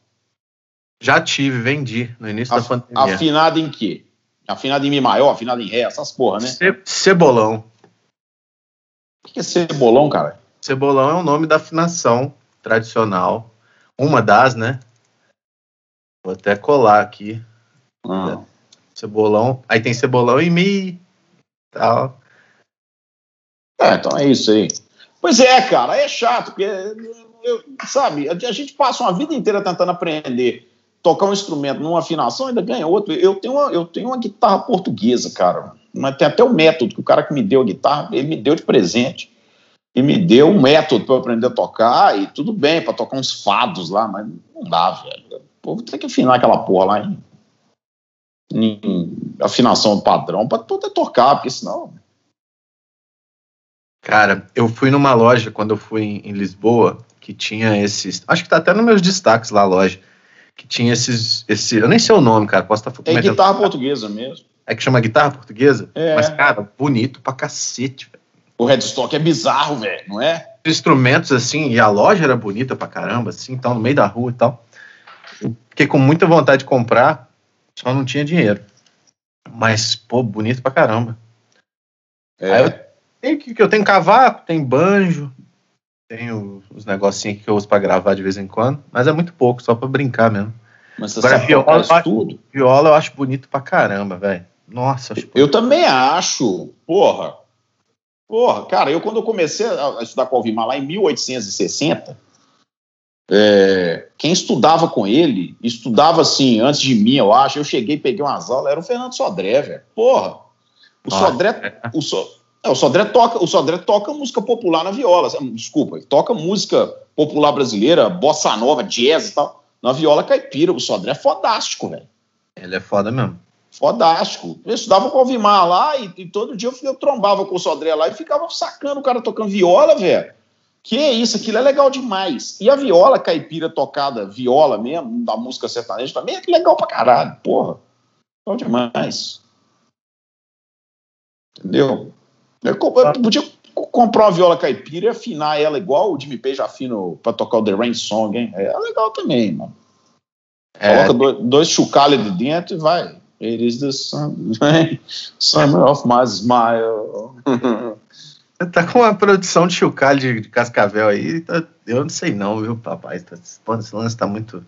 Já tive, vendi no início da Af- pandemia. Afinada em quê? Afinada em Mi maior, afinada em Ré, essas porra, né? Ce- Cebolão. O que é cebolão, cara? Cebolão é o nome da afinação tradicional. Uma das, né? Vou até colar aqui. Ah. Cebolão. Aí tem cebolão e mi. Tal. É, então é isso aí. Pois é, cara, é chato, porque, eu- sabe, a, gente passa uma vida inteira tentando aprender tocar um instrumento numa afinação, ainda ganha outro. Eu tenho uma, eu tenho uma guitarra portuguesa, cara. Mas tem até o método que o cara que me deu a guitarra, ele me deu de presente. E me deu um método para eu aprender a tocar, e tudo bem, para tocar uns fados lá, mas não dá, velho. Vou ter que afinar aquela porra lá em, em afinação padrão para poder tocar, porque senão. Cara, eu fui numa loja quando eu fui em, em Lisboa que tinha esses. Acho que tá até nos meus destaques lá a loja. Que tinha esses. Esse, eu nem sei o nome, cara. Posso estar tá É guitarra portuguesa mesmo. É que chama guitarra portuguesa? É. Mas, cara, bonito pra cacete, velho. O headstock é bizarro, velho, não é? Instrumentos assim, e a loja era bonita pra caramba, assim, tal, no meio da rua e tal. Eu fiquei com muita vontade de comprar, só não tinha dinheiro. Mas, pô, bonito pra caramba. É. Aí eu tenho, eu tenho cavaco, tem banjo, tenho os negocinhos que eu uso pra gravar de vez em quando, mas é muito pouco, só pra brincar mesmo. Mas você Agora, viola, eu acho, tudo. viola eu acho bonito pra caramba, velho. Nossa, eu, eu também acho. Porra. Porra, cara, eu quando eu comecei a estudar com o Alvimar lá em 1860, é, quem estudava com ele, estudava assim, antes de mim, eu acho, eu cheguei peguei umas aulas, era o Fernando Sodré, velho. Porra. O ah, Sodré. É. O, so, é, o Sodré toca, o Sodré toca música popular na viola. Desculpa, toca música popular brasileira, bossa nova, jazz e tal, na viola caipira. O Sodré é fodástico, velho. Ele é foda mesmo fodástico. Eu estudava com o Alvimar lá e, e, todo dia eu, eu trombava com o Sodré lá e ficava sacando o cara tocando viola, velho. Que é isso, aquilo é legal demais. E a viola caipira tocada, viola mesmo, da música sertaneja também é legal pra caralho, porra. Legal demais. Entendeu? Eu, eu podia comprar uma viola caipira e afinar ela igual o Jimmy Page afina pra tocar o The Rain Song, hein? É legal também, mano. É, Coloca dois, dois chocalhos de dentro e vai. It is the sun, summer of my smile. tá com uma produção de chocalho de, de, cascavel aí, tá, eu não sei não, viu, papai? Tá, esse lance tá muito,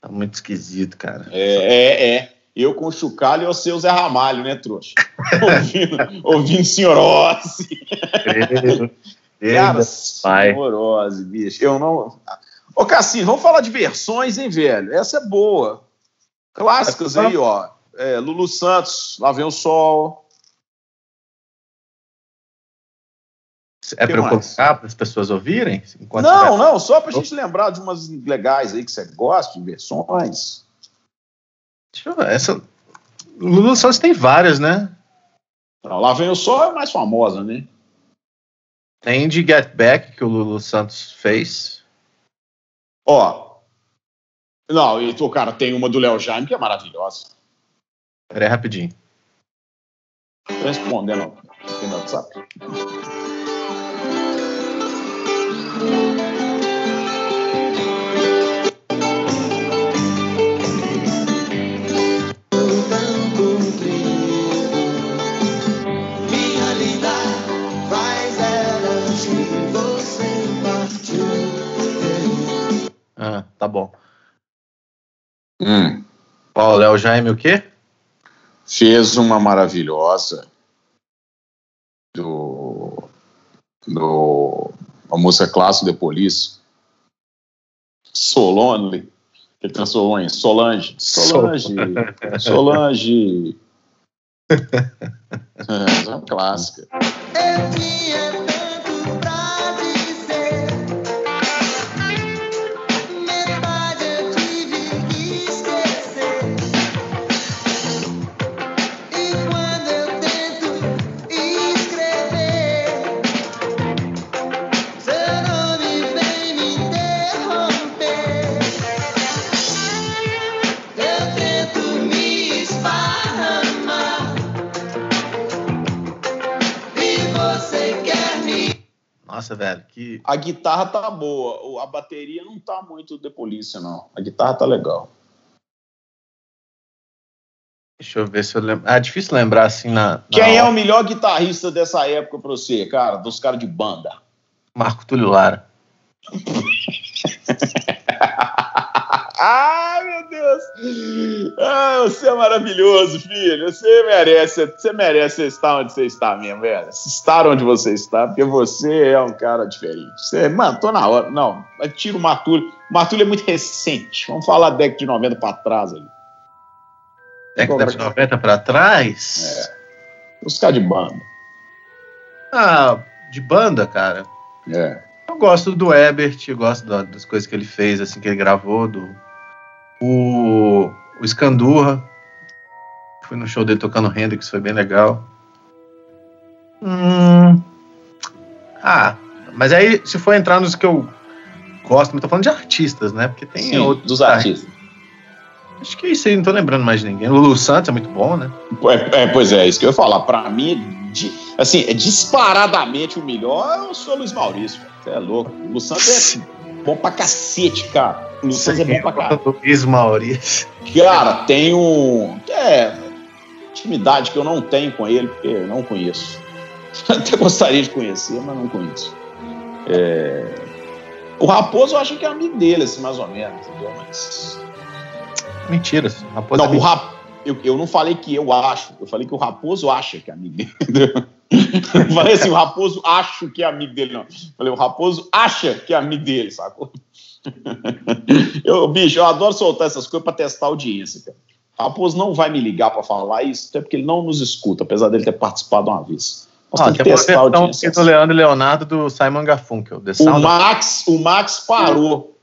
tá muito esquisito, cara. É, é, é. Eu com o chocalho e o seu Zé Ramalho, né, trouxa? ouvindo, ouvindo Senhor Ozzy. cara, Senhor Ozzy, bicho. Eu não... Ô, Cassino, vamos falar de versões, hein, velho? Essa é boa. Clássicas aí, ó. É, Lulu Santos, Lá Vem o Sol. É para eu colocar para as pessoas ouvirem? Não, não, só para a gente lembrar de umas legais aí que você gosta, de versões. Deixa eu ver. Essa... Lulu Santos tem várias, né? Não, Lá Vem o Sol é mais famosa, né? Tem de Get Back, que o Lulu Santos fez. Ó, não, e, o cara, tem uma do Léo Jaime que é maravilhosa. Peraí, rapidinho. Respondendo aqui no WhatsApp. Ah, tá bom. Hum. Qual, Léo Jaime o quê? Fez uma maravilhosa do, do a música clássica de Police, Solonely, que ele transformou em Solange. Solange. Solange. é, é uma clássica. Nossa, velho, que. A guitarra tá boa, a bateria não tá muito de polícia, não. A guitarra tá legal. Deixa eu ver se eu lembro. Ah, é difícil lembrar assim na. na Quem é o melhor guitarrista dessa época pra você, cara? Dos caras de banda? Marco Túlio Lara. Ai, meu Deus! Ah, você é maravilhoso, filho. Você merece, você merece estar onde você está mesmo, velho. Estar onde você está, porque você é um cara diferente. Você, mano, tô na hora. Não, tira o Matulho. O Matulho é muito recente. Vamos falar década de 90 para trás ali. Década de 90 para trás? É. Os caras de banda. Ah, de banda, cara. É. Eu gosto do Ebert, gosto das coisas que ele fez, assim, que ele gravou, do o, o Scandurra. Fui no show dele tocando Hendrix, foi bem legal. Hum, ah, mas aí, se for entrar nos que eu gosto, eu tô falando de artistas, né? Porque tem Sim, outros. dos artistas. Acho que é isso aí, não tô lembrando mais de ninguém. O Lu Santos é muito bom, né? É, é, pois é, isso que eu ia falar. Pra mim, de, assim, é disparadamente o melhor é o senhor Luiz Maurício. Você é louco. O Lu Santos é bom pra cacete, cara. O Lu Santos é bom pra caralho. Luiz Maurício. Cara, tem um. É. Intimidade que eu não tenho com ele, porque eu não conheço. Até gostaria de conhecer, mas não conheço. É... O Raposo eu acho que é amigo dele, assim, mais ou menos, entendeu? Mas. Mentira. Raposo não, é o Rap... eu, eu não falei que eu acho, eu falei que o Raposo acha que é amigo dele. Falei assim, o Raposo acho que é amigo dele, não. Falei, o Raposo acha que é amigo dele, sacou? Eu, bicho, eu adoro soltar essas coisas para testar a audiência, cara. O Raposo não vai me ligar para falar isso, até porque ele não nos escuta, apesar dele ter participado uma vez. Nós ah, tem que testar a audiência. do Leandro e Leonardo do Simon Garfunkel. O Max, o Max parou.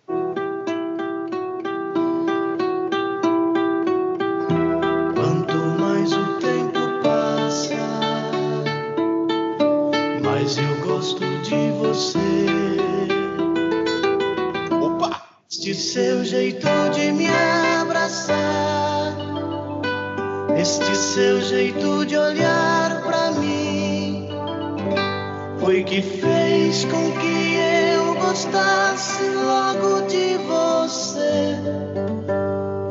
Seu jeito de me abraçar, este seu jeito de olhar pra mim, foi que fez com que eu gostasse logo de você,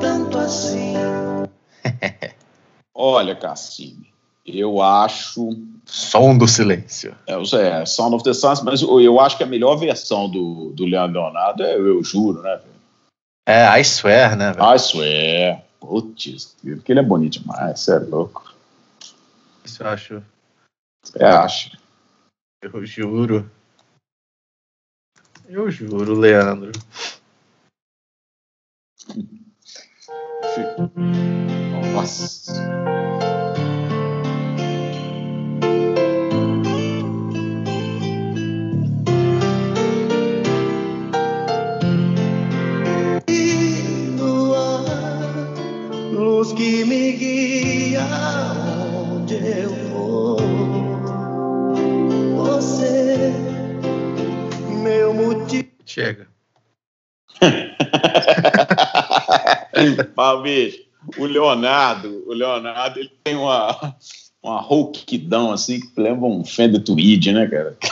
tanto assim. Olha, Cassini, eu acho. Som do silêncio. É, é, Sound of the Silence, mas eu, eu acho que a melhor versão do, do Leandro Leonardo é Eu Juro, né, velho? É, I Swear, né, velho? I Swear. Putz, porque ele é bonito demais, você é louco. Isso eu acho. Você acha? Eu juro. Eu juro, Leandro. Nossa. Luz que me guia onde eu vou. Você, meu motivo. Chega. Mas, bicho, o Leonardo, o Leonardo, ele tem uma, uma rouquidão assim que lembra um Fender Tweed, né, cara?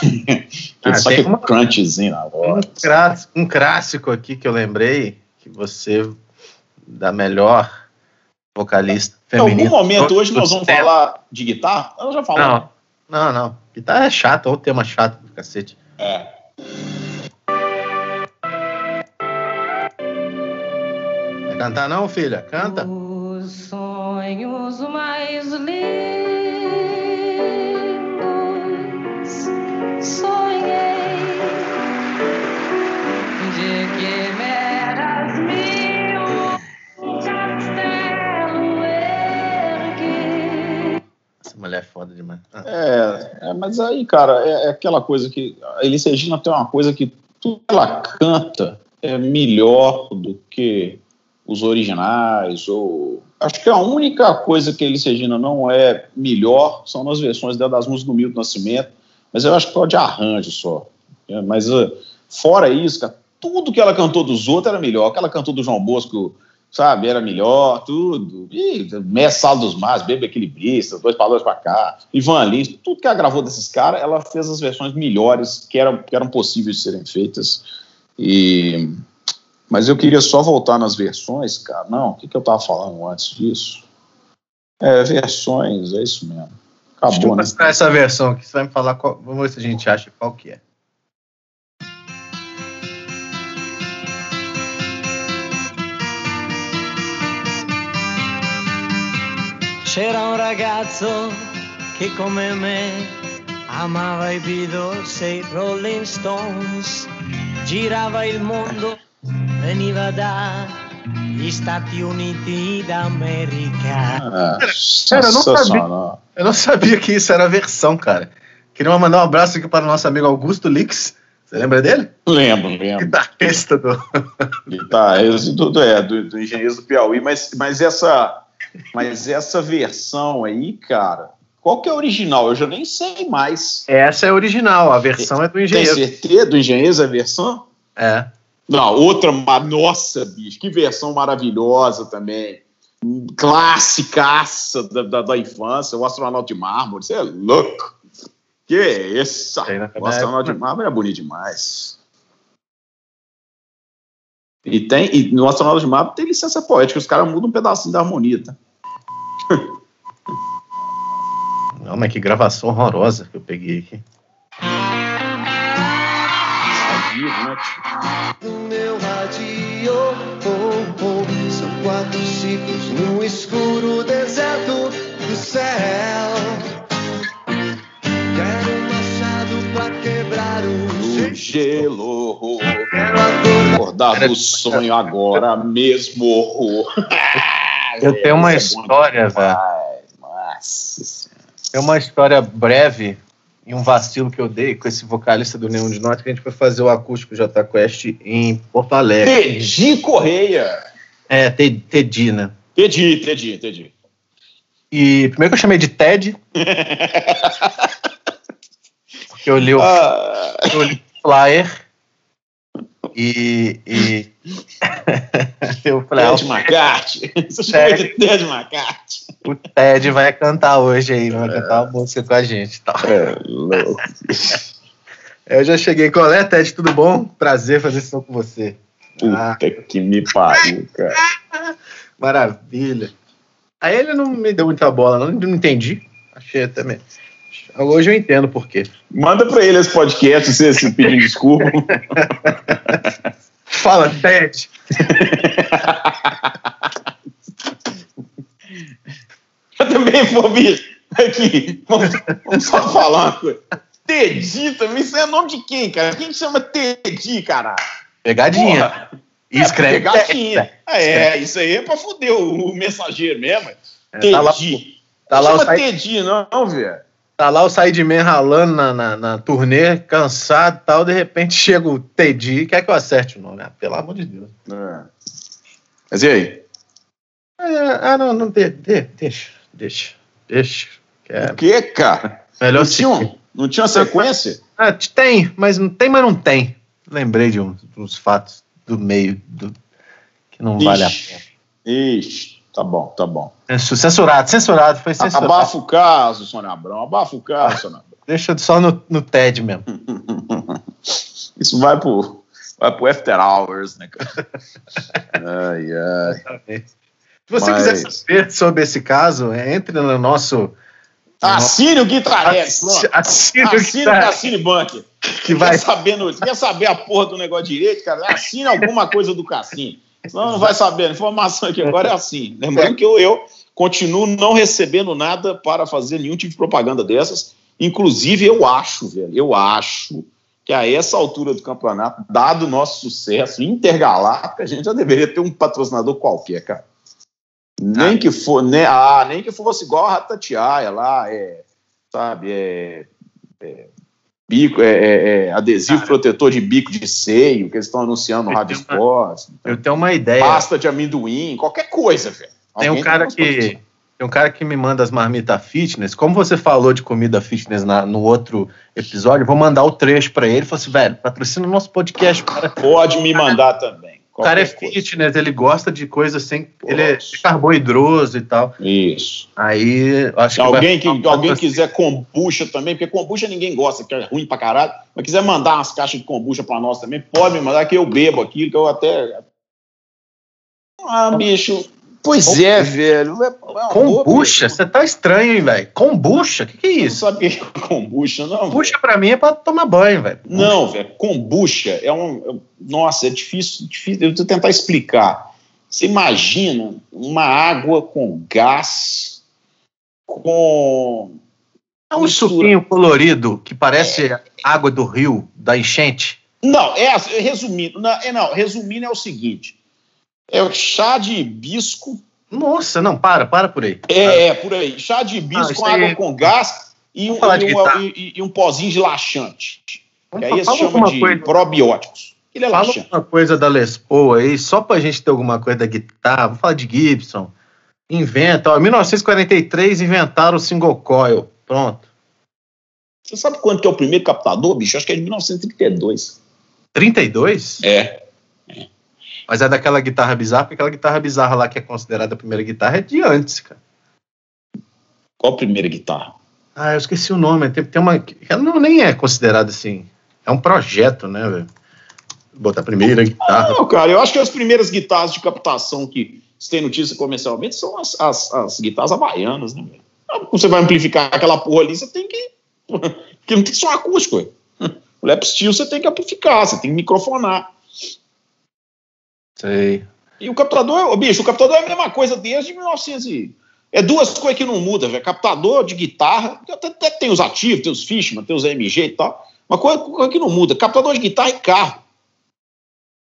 Ah, só que uma- crunchzinho na Um, voz. crás- um clássico aqui que eu lembrei, que você, da melhor vocalista Em algum feminina. momento hoje nós vamos tempos. falar de guitarra? Eu já falamos. Não, não, não. Guitarra é chato, ou tema chato do cacete. É. Vai cantar não, filha? Canta. Os sonhos mais lindos sonhei de que meras mulher é foda demais. Ah, É, é, mas aí, cara, é, é aquela coisa que. A Elis Regina tem uma coisa que tudo que ela canta é melhor do que os originais. ou Acho que a única coisa que a Elis Regina não é melhor são nas versões dela das músicas do Milton Nascimento, mas eu acho que é de arranjo só. É, mas uh, fora isso, cara, tudo que ela cantou dos outros era melhor. O que ela cantou do João Bosco, sabe, era melhor, tudo. E Sala dos Mares, Bebe Equilibrista, Dois Palavras pra cá, Ivan Lins, tudo que ela gravou desses caras, ela fez as versões melhores que eram, que eram possíveis de serem feitas. E... Mas eu queria só voltar nas versões, cara. Não, o que, que eu tava falando antes disso? É, versões, é isso mesmo. Deixa eu Acabou, né? essa versão aqui. Você vai me falar qual. Vamos ver se a gente acha qual que é. C'era un ragazzo che come me amava i Beatles e i Rolling Stones, girava il mondo, veniva dagli Stati Uniti d'America. Ah, Cara, eu não sensacional. Eu não sabia que isso era a versão, cara. Queria mandar um abraço aqui para o nosso amigo Augusto Lix. Você lembra dele? Lembro, lembro. Guitarrista do. Tá, esse tudo é do, do Engenheiros do Piauí, mas, mas, essa, mas essa versão aí, cara, qual que é a original? Eu já nem sei mais. Essa é a original, a versão é do Tem engenheiro. certeza do Engenheiros a versão? É. Não, outra, nossa, bicho, que versão maravilhosa também. Classicaça da, da, da infância, o astronauta de mármore, você é louco. Que isso? Tem na- O astronauta de mármore é bonito demais. E, tem, e no astronauta de mármore tem licença poética, os caras mudam um pedacinho da harmonia, tá? Não, mas que gravação horrorosa que eu peguei aqui. No meu radio, oh, oh, são quatro ciclos no escuro deserto do céu. Quero um machado pra quebrar o O gelo, Quero acordar acordar do sonho agora mesmo. Eu tenho uma é história, velho. Tem uma história breve e um vacilo que eu dei com esse vocalista do Nenhum de Nós, que a gente foi fazer o acústico J Quest em Porto Alegre. Tedi Correia. É, Te- Tedi, né? Tedi, Tedi, Tedi. E primeiro que eu chamei de Ted. porque eu li o, Ah, eu li o flyer. E. e... eu falei, ah, Ted McCarthy. Você chama de Ted McCarthy. o Ted vai cantar hoje aí, vai cantar uma música com a gente tal. É, louco. Eu já cheguei. Qual é, Ted? Tudo bom? Prazer fazer som com você. Ah, Puta que me pariu, cara. maravilha. Aí ele não me deu muita bola, não, não entendi. Achei também. Hoje eu entendo por quê. Manda pra ele esse podcast, você se pedindo desculpa. Fala, Ted. Eu também vou vir aqui. Vamos, vamos só falar uma coisa. Tedi também, isso é nome de quem, cara? Quem que chama Tedi, cara? Pegadinha. Porra. E escreve. Pegadinha. É, isso aí é pra foder o, o mensageiro mesmo. É, tá lá, Tedi. tá lá o chama site- Tedi, não, não, velho. Tá lá o Sideman ralando na, na, na turnê, cansado e tal, de repente chega o Teddy quer que eu acerte o nome. Ah, pelo amor de Deus. É. Mas e aí? Ah, ah, não, não, de, de, deixa, deixa, deixa. Que é O que, cara? melhor Não tinha, um- não tinha uma sequência? Ah, tem, mas não tem, mas não tem. Lembrei de uns, uns fatos do meio do, que não vale a Ixi. pena. Ixi, tá bom, tá bom. Censu- Censurado, censurado, foi censurado. Abafa o caso, Sônia Abrão. Abafa o caso, Sônia Abrão. Deixa só no, no TED mesmo. Isso vai pro, vai pro After Hours, né, cara? Ai, ai. Se você Mas- quiser saber sobre esse caso, é, entre no nosso. Assine o Guitarrex. Assine o Assine o Cassine Bank. que vai Quer saber, no- quer saber a porra do negócio direito, cara? Assine alguma coisa do Cassine. Senão não vai saber. A informação aqui agora é assim. Lembrando que eu, eu continuo não recebendo nada para fazer nenhum tipo de propaganda dessas. Inclusive, eu acho, velho, eu acho que a essa altura do campeonato, dado o nosso sucesso intergaláctico, a gente já deveria ter um patrocinador qualquer, cara. Nem que for, né? Ah, nem que fosse igual a Ratatiaia lá, é, sabe, é, é, bico, é, é, é, adesivo protetor de bico de seio, que eles estão anunciando no Rádio uma- Esporte, Eu tenho uma ideia. pasta de amendoim, qualquer coisa, velho. Tem um cara que tem um cara que me manda as marmitas fitness. Como você falou de comida fitness na- no outro episódio, vou mandar o trecho pra ele. Falei assim, velho, patrocina o nosso podcast. Cara, Pode me mandar também. O cara é coisa. fitness, ele gosta de coisas sem. Ele é carboidroso e tal. Isso. Aí acho Se que. alguém, que, alguém patrocínio. quiser kombucha também, porque kombucha ninguém gosta, que é ruim pra caralho, mas quiser mandar umas caixas de kombucha pra nós também, pode me mandar que eu bebo aquilo, que eu até. Ah, bicho. Pois é, velho. É, é Kombucha? Você tá estranho, hein, velho? Kombucha? O que, que é Não isso? sabe o que é kombucha, não? Kombucha pra mim é pra tomar banho, velho. Não, velho, kombucha é um. é- Nossa, é difícil, difícil. Eu vou tentar explicar. Você imagina uma água com gás com. É um Mistura. suquinho colorido que parece água do rio, da enchente. Não, é resumindo, não, é, não, resumindo é o seguinte: é o chá de hibisco, Nossa, não, para, para por aí. é, é por aí, chá de hibisco Ah, com água com gás e um, e e- e um pozinho de laxante. Vamos que aí chamam alguma de coisa. probióticos. Ele é Fala laxante. uma coisa da Les Paul aí, só pra gente ter alguma coisa da guitarra. Vamos falar de Gibson. Inventa, em 1943 inventaram o single coil. Pronto. Você sabe quanto que é o primeiro captador, bicho? Acho que é de 1932. 32? É. Mas é daquela guitarra bizarra, porque aquela guitarra bizarra lá que é considerada a primeira guitarra é de antes, cara. Qual a primeira guitarra? Ah, eu esqueci o nome. Tem, tem uma. Ela não, nem é considerada assim. É um projeto, né, velho? Botar a primeira guitarra. Não, cara, eu acho que as primeiras guitarras de captação que se tem notícia comercialmente são as, as, as guitarras havaianas, né? velho? Ah, você vai amplificar aquela porra ali, você tem que. Porque não tem só acústico, velho. O lap steel você tem que amplificar, você tem que microfonar. Sei. E o captador, bicho, o captador é a mesma coisa desde 1900 e... É duas coisas que não mudam, velho. Captador de guitarra, até, até tem os ativos, tem os Fishman, tem os AMG e tal. Uma coisa, coisa que não muda, captador de guitarra e carro.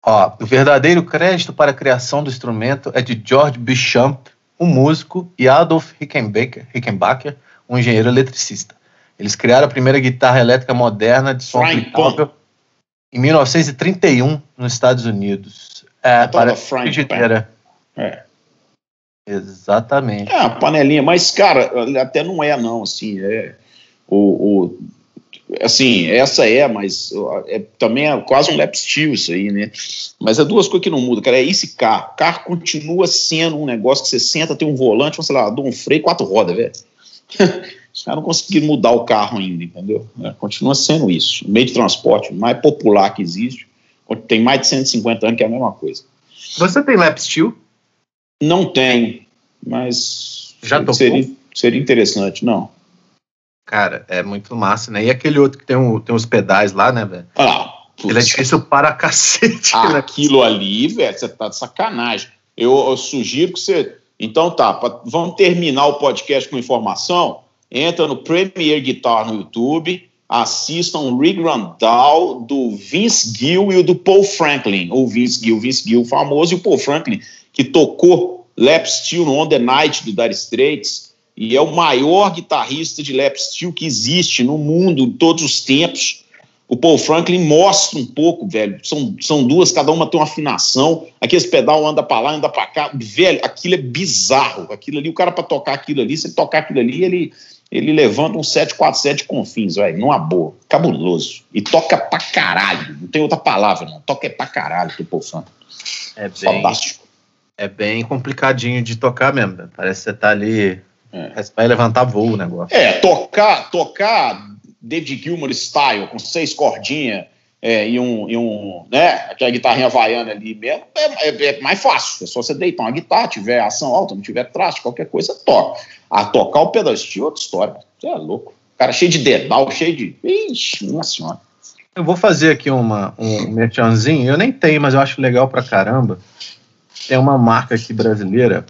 Ó, o verdadeiro crédito para a criação do instrumento é de George Beauchamp, um músico, e Adolf Rickenbacker, Rickenbacker um engenheiro eletricista. Eles criaram a primeira guitarra elétrica moderna de som aplicável em 1931 nos Estados Unidos. É, para frigideira. É. Exatamente. É, a panelinha, mas, cara, até não é, não, assim, é. O, o- assim, essa é, mas é, também é quase um lap steel isso aí, né? Mas é duas coisas que não mudam, cara. É esse carro. O carro continua sendo um negócio que você senta, tem um volante, sei lá, um freio, quatro rodas, velho. Os caras não conseguiram mudar o carro ainda, entendeu? É, continua sendo isso. O meio de transporte mais popular que existe. Tem mais de 150 anos que é a mesma coisa. Você tem lap steel? Não tem, mas Já tocou? seria, seria interessante, não. Cara, é muito massa, né? E aquele outro que tem, um, tem os pedais lá, né, velho? Lá. Ele é difícil para cacete, Ah, né? Aquilo ali, velho, você tá de sacanagem. Eu, eu sugiro que você. Então tá, pra- vamos terminar o podcast com informação. Entra no Premier Guitar no YouTube, assistam Rig Randall do Vince Gill e o do Paul Franklin. O Vince Gill, Vince Gill famoso, e o Paul Franklin, que tocou lap steel no On The Night do Dire Straits, e é o maior guitarrista de lap steel que existe no mundo, em todos os tempos. O Paul Franklin mostra um pouco, velho. São, são duas, cada uma tem uma afinação. Aqueles pedal anda pra lá, anda pra cá. Velho, aquilo é bizarro. Aquilo ali, o cara pra tocar aquilo ali, se ele tocar aquilo ali, ele, ele levanta um 747 com fins, velho. Numa boa. Cabuloso. E toca pra caralho. Não tem outra palavra, não. Toca é pra caralho Paul Franklin. É bem, Fantástico. é bem complicadinho de tocar mesmo. Parece que você tá ali. É. Vai levantar voo o negócio. É, tocar, tocar David Gilmour style, com seis cordinhas é, e, um, e um, né, aquela guitarrinha havaiana ali mesmo, é, é- é mais fácil. É só você deitar uma guitarra, tiver ação alta, não tiver traste, qualquer coisa, toca. A tocar o pedal steel é outra história. Você é louco. Cara cheio de dedal, cheio de. Ixi, nossa senhora. Eu vou fazer aqui uma, um merchanzinho. Eu nem tenho, mas eu acho legal pra caramba. Tem uma marca aqui brasileira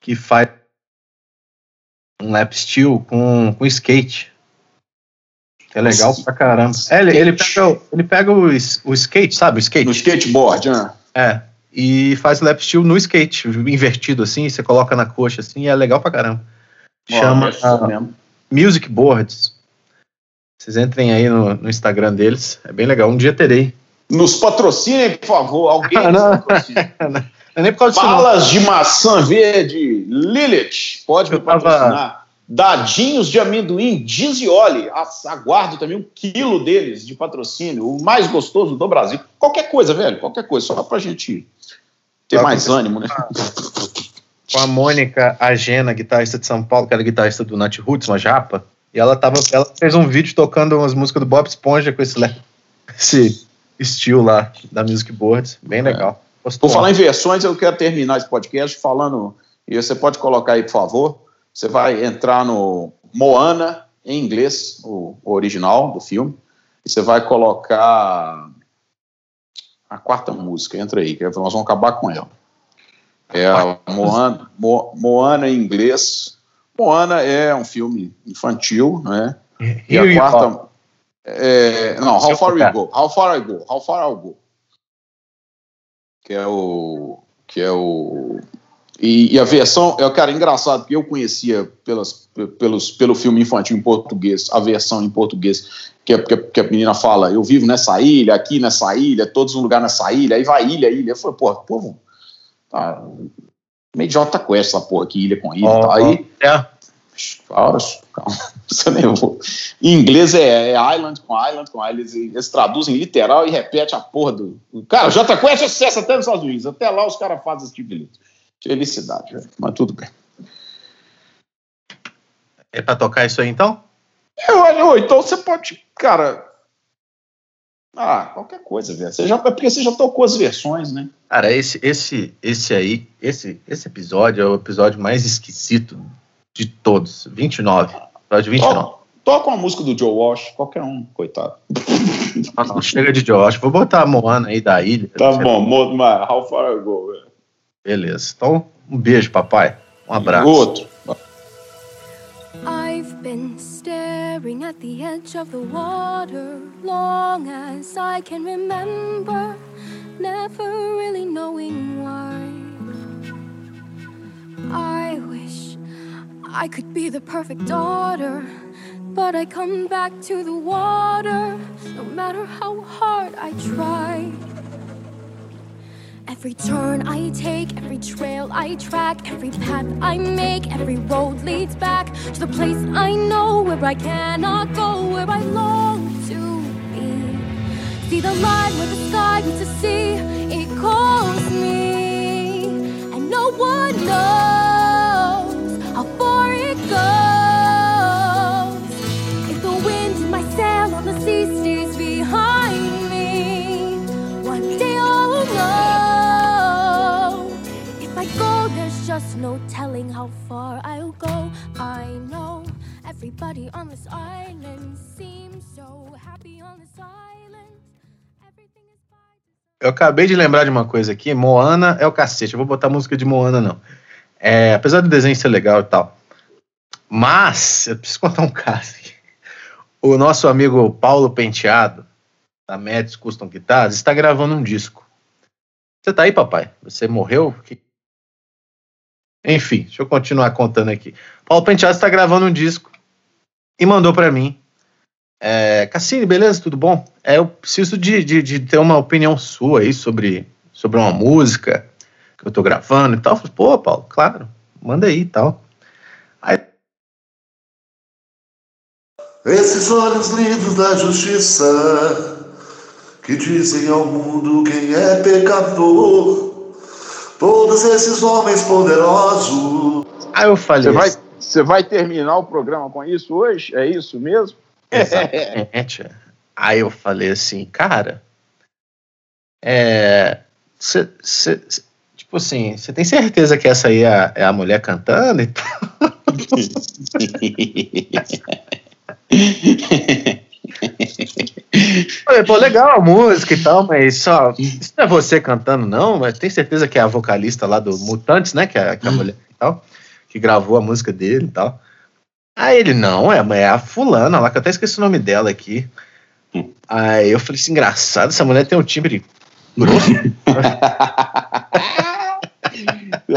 que faz um lap steel com, com skate. É legal pra caramba. É, ele, ele pega, o- ele pega o, o skate, sabe? O skate. No skateboard, né? É. E faz lap steel no skate, invertido assim, você coloca na coxa assim, e é legal pra caramba. Chama mesmo. Music Boards. Vocês entrem aí no, no Instagram deles, é bem legal. Um dia terei. Nos patrocinem, por favor. Alguém nos não. patrocine. Não é nem por causa disso, não. Balas de maçã verde, Lilith, pode me Eu tava- patrocinar. Dadinhos de amendoim, Dizioli, As- aguardo também um quilo deles de patrocínio, o mais gostoso do Brasil. Qualquer coisa, velho, qualquer coisa, só pra gente ter Tá, mais ânimo, né? com a Mônica Agena, guitarrista de São Paulo, que era guitarrista do Nat Roots, uma japa, e ela, tava, ela fez um vídeo tocando umas músicas do Bob Esponja com esse, esse estilo lá da Music Boards, bem legal. Postou Por falar em versões, eu quero terminar esse podcast falando, e você pode colocar aí, por favor, você vai entrar no Moana, em inglês, o, o original do filme, e você vai colocar a quarta música, entra aí, que nós vamos acabar com ela. É a Moana, Mo- Moana em inglês, Moana é um filme infantil, né? E Here a quarta. É, não, How Far We. Go. How Far I Go. How Far I Go. Que é o. Que é o. E, e a versão, é, cara, engraçado, porque eu conhecia pelas, pelos, pelo filme infantil em português, a versão em português, que, é, que, a- que a menina fala, eu vivo nessa ilha, aqui nessa ilha, todos um lugar nessa ilha, aí vai ilha, ilha. Eu falei, pô, povo, tá, meio Jota Quest essa porra aqui, ilha com ilha. Tá, aí, é. Calma, calma. Você nem vou. Em inglês é, é island com island com island. Eles, eles traduzem literal e repete a porra do. Cara, J Quest é sucesso até nos Estados Unidos. Até lá os caras fazem esse tipo de letra. Felicidade, velho. Mas tudo bem. É pra tocar isso aí então? Eu, eu, então você pode. Cara. Ah, qualquer coisa, velho. Você já, é porque você já tocou as versões, né? Cara, esse, esse, esse aí, esse, esse episódio é o episódio mais esquisito de todos. 29. Episódio 29. Toca, toca uma música do Joe Walsh, qualquer um, coitado. Não, chega de Josh. Vou botar a Moana aí da ilha. Tá bom, mo- mas how far I go, velho. Beleza. Então, um beijo, papai. Um abraço. Outro. I've been staring at the edge of the water long as I can remember, never really knowing why. I wish I could be the perfect daughter, but I come back to the water no matter how hard I try. Every turn I take, every trail I track, every path I make, every road leads back to the place I know where I cannot go, where I long to be. See the line where the sky meets the sea, it calls me, and no one knows how far I'll go. I know everybody on this island seems so happy on this island. Eu acabei de lembrar de uma coisa aqui. Moana é o cacete. Eu vou botar música de Moana, não. É, apesar do desenho ser legal e tal. Mas, eu preciso contar um caso aqui. O nosso amigo Paulo Penteado, da Mets Custom Guitars, está gravando um disco. Você tá aí, papai? Você morreu? Que- Enfim, deixa eu continuar contando aqui. Paulo Penteado está gravando um disco e mandou para mim. É, Cassini, beleza? Tudo bom? É, eu preciso de, de, de ter uma opinião sua aí sobre, sobre uma música que eu tô gravando e tal. Eu falei, Pô, Paulo, claro, manda aí e tal. Aí, Esses olhos lindos da justiça que dizem ao mundo quem é pecador. Todos esses homens poderosos. aí eu falei, Você vai, você vai terminar o programa com isso hoje? É isso mesmo? Exatamente. Aí eu falei assim, cara, é. cê- cê- cê- tipo assim, você tem certeza que essa aí é a, é a mulher cantando e tal? Falei, pô, legal a música e tal, mas só. Isso não é você cantando, não? Mas tem certeza que é a vocalista lá do Mutantes, né? Que é, que é a mulher e tal, que gravou a música dele e tal. Aí ele, não, é, é a fulana lá, que eu até esqueci o nome dela aqui. Aí eu falei assim, engraçado, essa mulher tem um timbre grosso.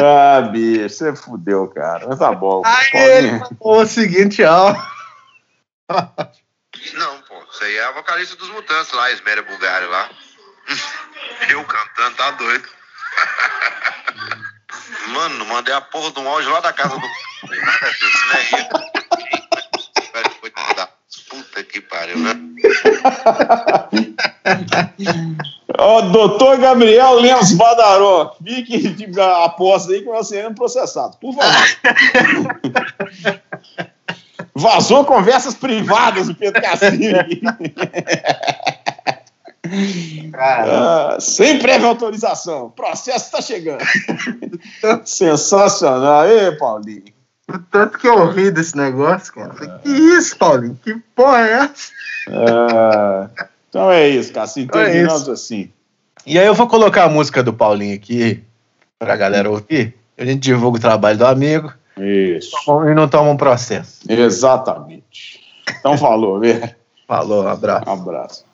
ah, bicho, você fudeu, cara. Mas tá bom. Aí ele falou o seguinte, ó. Não, isso aí é a vocalista dos Mutantes lá, Esméria Bulgária lá. Eu cantando, tá doido. Mano, mandei a porra de um áudio lá da casa do. Nada disso, né? Velho, foi da Puta que pariu, né? Ó, doutor Gabriel Lemos Badaró, fique de aposta aí que vai ser processado, por favor. Vazou conversas privadas do Pedro Cassini. Ah, sem prévia autorização. O processo está chegando. Sensacional. Ei, Paulinho. O tanto que eu ri desse negócio, cara. Que isso, Paulinho? Que porra é essa? Ah, então é isso, Cassini. Então é Terminamos isso. assim. E aí eu vou colocar a música do Paulinho aqui pra galera ouvir. A gente divulga o trabalho do amigo. Isso. E não toma um processo. Exatamente. Então falou, velho. Falou, abraço. Um abraço.